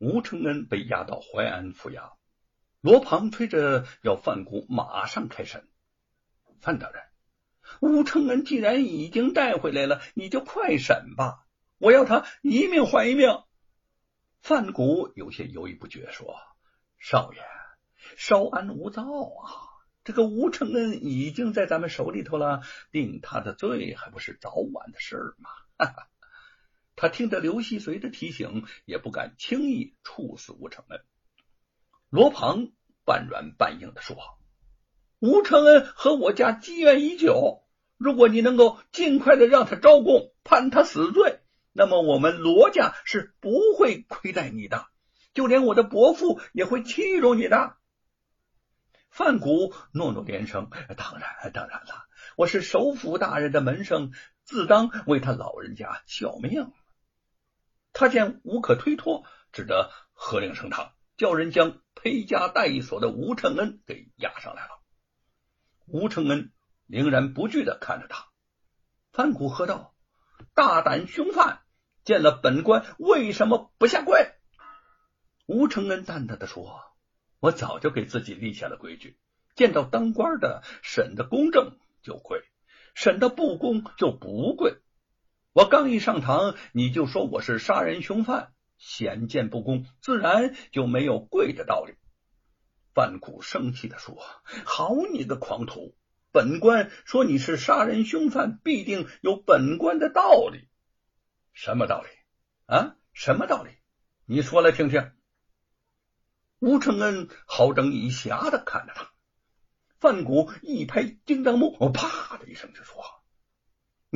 吴承恩被押到淮安府衙，罗庞催着要范谷马上开审。范大人，吴承恩既然已经带回来了，你就快审吧，我要他一命换一命。范谷有些犹豫不决，说：“少爷，稍安勿躁啊！这个吴承恩已经在咱们手里头了，定他的罪还不是早晚的事儿吗？”哈哈。他听着刘希随的提醒，也不敢轻易处死吴承恩。罗庞半软半硬的说：“吴承恩和我家积怨已久，如果你能够尽快的让他招供，判他死罪，那么我们罗家是不会亏待你的，就连我的伯父也会器重你的。”范谷诺诺连声：“当然，当然了，我是首府大人的门生，自当为他老人家效命。”他见无可推脱，只得喝令升堂，叫人将裴家带锁的吴承恩给押上来了。吴承恩凌然不惧的看着他，范谷喝道：“大胆凶犯，见了本官为什么不下跪？”吴承恩淡淡的说：“我早就给自己立下了规矩，见到当官的审的公正就跪，审的不公就不跪。”我刚一上堂，你就说我是杀人凶犯，显见不公，自然就没有跪的道理。范谷生气的说：“好你个狂徒！本官说你是杀人凶犯，必定有本官的道理。什么道理啊？什么道理？你说来听听。”吴承恩好整以暇的看着他，范谷一拍金刚木，啪的一声。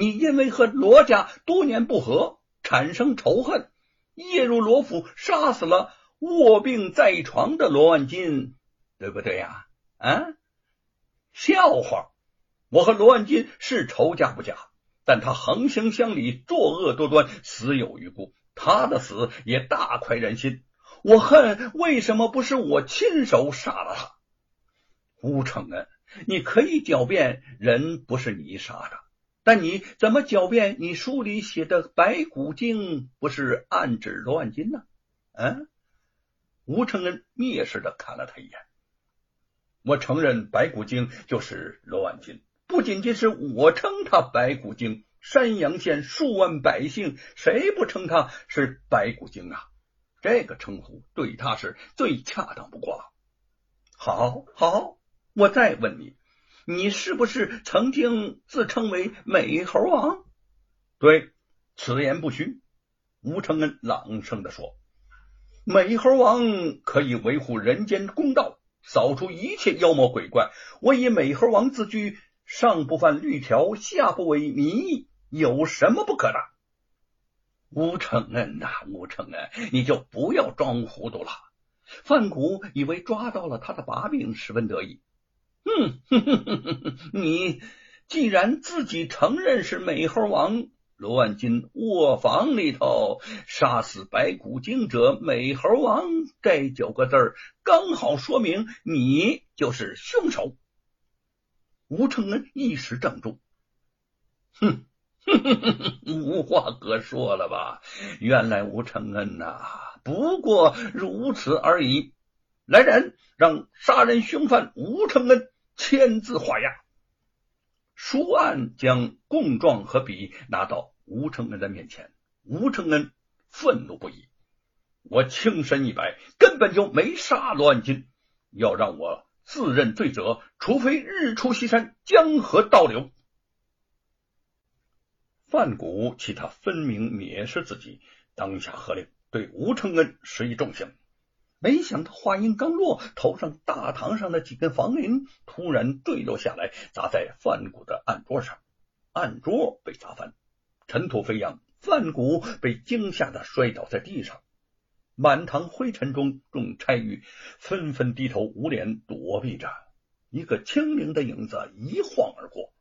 你因为和罗家多年不和，产生仇恨，夜入罗府，杀死了卧病在床的罗万金，对不对呀？啊，笑话！我和罗万金是仇家不假，但他横行乡里，作恶多端，死有余辜，他的死也大快人心。我恨为什么不是我亲手杀了他？吴承恩，你可以狡辩人不是你杀的。但你怎么狡辩？你书里写的白骨精不是暗指罗万金呢？嗯，吴承恩蔑视的看了他一眼。我承认白骨精就是罗万金，不仅仅是我称他白骨精，山阳县数万百姓谁不称他是白骨精啊？这个称呼对他是最恰当不过了。好，好，我再问你。你是不是曾经自称为美猴王？对，此言不虚。吴承恩朗声的说：“美猴王可以维护人间公道，扫除一切妖魔鬼怪。我以美猴王自居，上不犯律条，下不违民意，有什么不可的？”吴承恩呐，吴承恩，你就不要装糊涂了。范谷以为抓到了他的把柄，十分得意。嗯，你既然自己承认是美猴王罗万金卧房里头杀死白骨精者，美猴王这九个字儿刚好说明你就是凶手。吴承恩一时怔住，哼，无话可说了吧？原来吴承恩呐，不过如此而已。来人，让杀人凶犯吴承恩。签字画押，书案将供状和笔拿到吴承恩的面前。吴承恩愤怒不已：“我轻身一百，根本就没杀罗万金，要让我自认罪责，除非日出西山，江河倒流。”范谷其他分明蔑视自己，当下喝令，对吴承恩施以重刑。没想到话音刚落，头上大堂上的几根房铃突然坠落下来，砸在范谷的案桌上，案桌被砸翻，尘土飞扬，范谷被惊吓的摔倒在地上。满堂灰尘中，众差役纷纷低头捂脸躲避着。一个轻灵的影子一晃而过，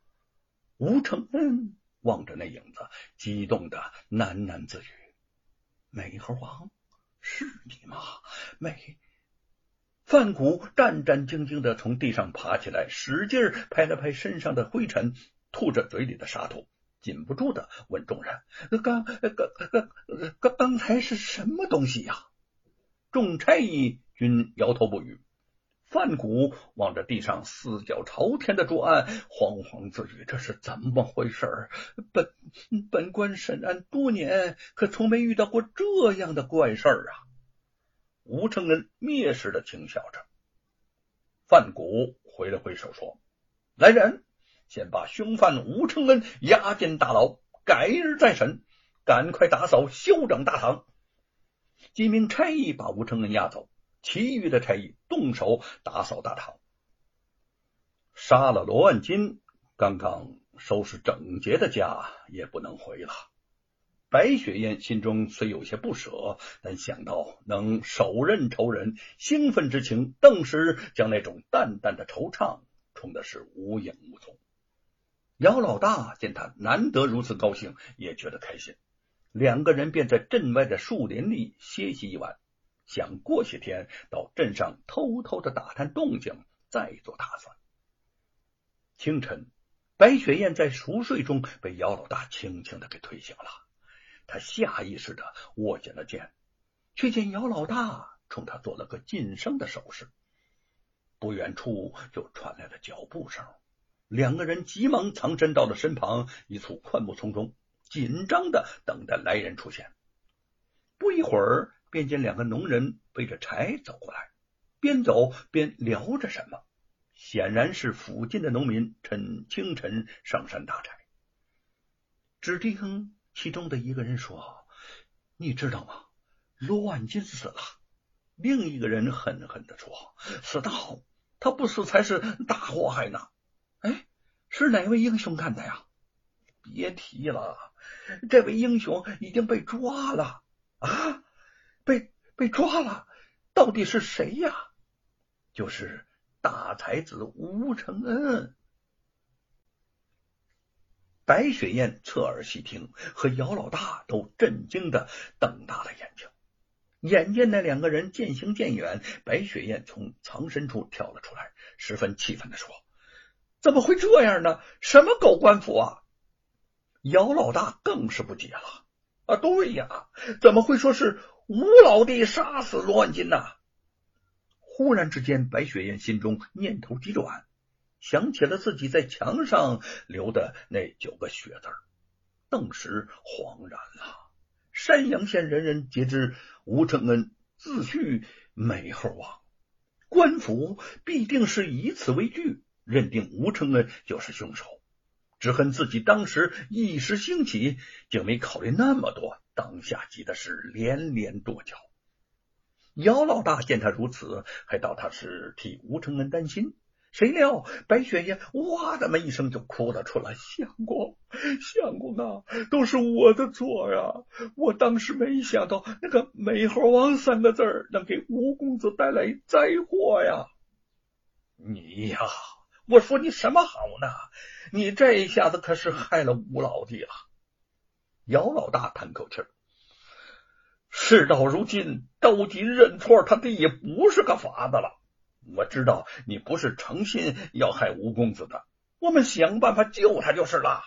吴承恩望着那影子，激动的喃喃自语：“美猴王。”是你吗，美？范谷战战兢兢的从地上爬起来，使劲拍了拍身上的灰尘，吐着嘴里的沙土，禁不住的问众人：“刚刚刚刚刚才是什么东西呀？”众差役均摇头不语。范谷望着地上四脚朝天的桌案，惶惶自语：“这是怎么回事？本本官审案多年，可从没遇到过这样的怪事儿啊！”吴承恩蔑视的轻笑着。范谷挥了挥手说：“来人，先把凶犯吴承恩押进大牢，改日再审。赶快打扫休整大堂。”几名差役把吴承恩押走。其余的差役动手打扫大堂，杀了罗万金，刚刚收拾整洁的家也不能回了。白雪燕心中虽有些不舍，但想到能手刃仇人，兴奋之情顿时将那种淡淡的惆怅冲的是无影无踪。姚老大见他难得如此高兴，也觉得开心，两个人便在镇外的树林里歇息一晚。想过些天到镇上偷偷的打探动静，再做打算。清晨，白雪燕在熟睡中被姚老大轻轻的给推醒了。她下意识的握紧了剑，却见姚老大冲他做了个噤声的手势。不远处就传来了脚步声，两个人急忙藏身到了身旁一簇灌木丛中，紧张的等待来人出现。不一会儿。便见两个农人背着柴走过来，边走边聊着什么，显然是附近的农民趁清晨上山打柴。只听其中的一个人说：“你知道吗？罗万金死了。”另一个人狠狠的说：“死得好，他不死才是大祸害呢。”哎，是哪位英雄干的呀？别提了，这位英雄已经被抓了啊！被被抓了，到底是谁呀？就是大才子吴承恩。白雪燕侧耳细听，和姚老大都震惊的瞪大了眼睛。眼见那两个人渐行渐远，白雪燕从藏身处跳了出来，十分气愤的说：“怎么会这样呢？什么狗官府啊！”姚老大更是不解了：“啊，对呀，怎么会说是？”吴老弟杀死罗万金呐！忽然之间，白雪燕心中念头急转，想起了自己在墙上留的那九个血字，顿时恍然了。山阳县人人皆知吴承恩自诩美猴王，官府必定是以此为据，认定吴承恩就是凶手。只恨自己当时一时兴起，竟没考虑那么多。当下急的是连连跺脚。姚老大见他如此，还道他是替吴承恩担心。谁料白雪燕哇的么一声就哭了出来：“相公，相公啊，都是我的错呀！我当时没想到那个美猴王三个字能给吴公子带来灾祸呀！你呀，我说你什么好呢？你这一下子可是害了吴老弟了。”姚老大叹口气儿，事到如今，着急认错他弟也不是个法子了。我知道你不是诚心要害吴公子的，我们想办法救他就是了。